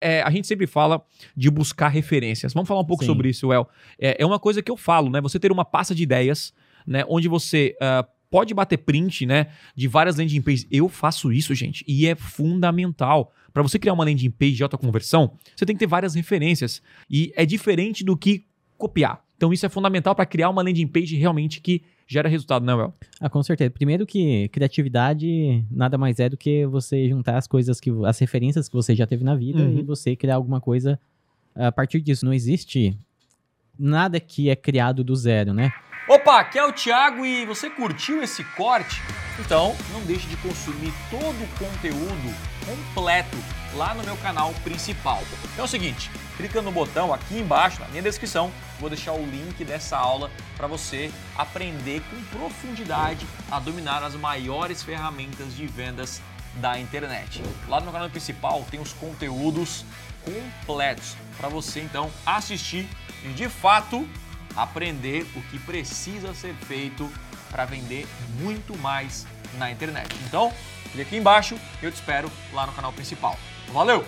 é, a gente sempre fala de buscar referências. Vamos falar um pouco Sim. sobre isso, El. É, é uma coisa que eu falo, né? Você ter uma pasta de ideias, né? Onde você ah, pode bater print, né? De várias landing pages. Eu faço isso, gente, e é fundamental. Para você criar uma landing page de alta conversão, você tem que ter várias referências. E é diferente do que copiar. Então isso é fundamental para criar uma landing page realmente que gera resultado, né, El? Ah, com certeza. Primeiro que criatividade nada mais é do que você juntar as coisas que as referências que você já teve na vida Uhum. e você criar alguma coisa a partir disso. Não existe nada que é criado do zero, né? Opa, aqui é o Thiago e você curtiu esse corte? Então não deixe de consumir todo o conteúdo completo lá no meu canal principal. Então é o seguinte, clica no botão aqui embaixo na minha descrição, vou deixar o link dessa aula para você aprender com profundidade a dominar as maiores ferramentas de vendas da internet. Lá no canal principal tem os conteúdos completos para você então assistir e de fato aprender o que precisa ser feito para vender muito mais na internet. Então, clique aqui embaixo eu te espero lá no canal principal. Valeu!